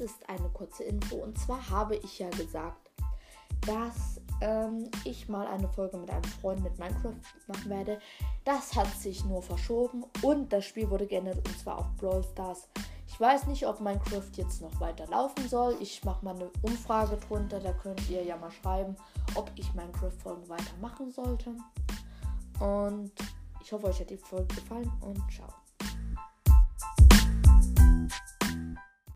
ist eine kurze Info. Und zwar habe ich ja gesagt, dass ähm, ich mal eine Folge mit einem Freund mit Minecraft machen werde. Das hat sich nur verschoben und das Spiel wurde geändert und zwar auf Brawl Stars. Ich weiß nicht, ob Minecraft jetzt noch weiter laufen soll. Ich mache mal eine Umfrage drunter. Da könnt ihr ja mal schreiben, ob ich Minecraft-Folgen weitermachen sollte. Und ich hoffe, euch hat die Folge gefallen und ciao.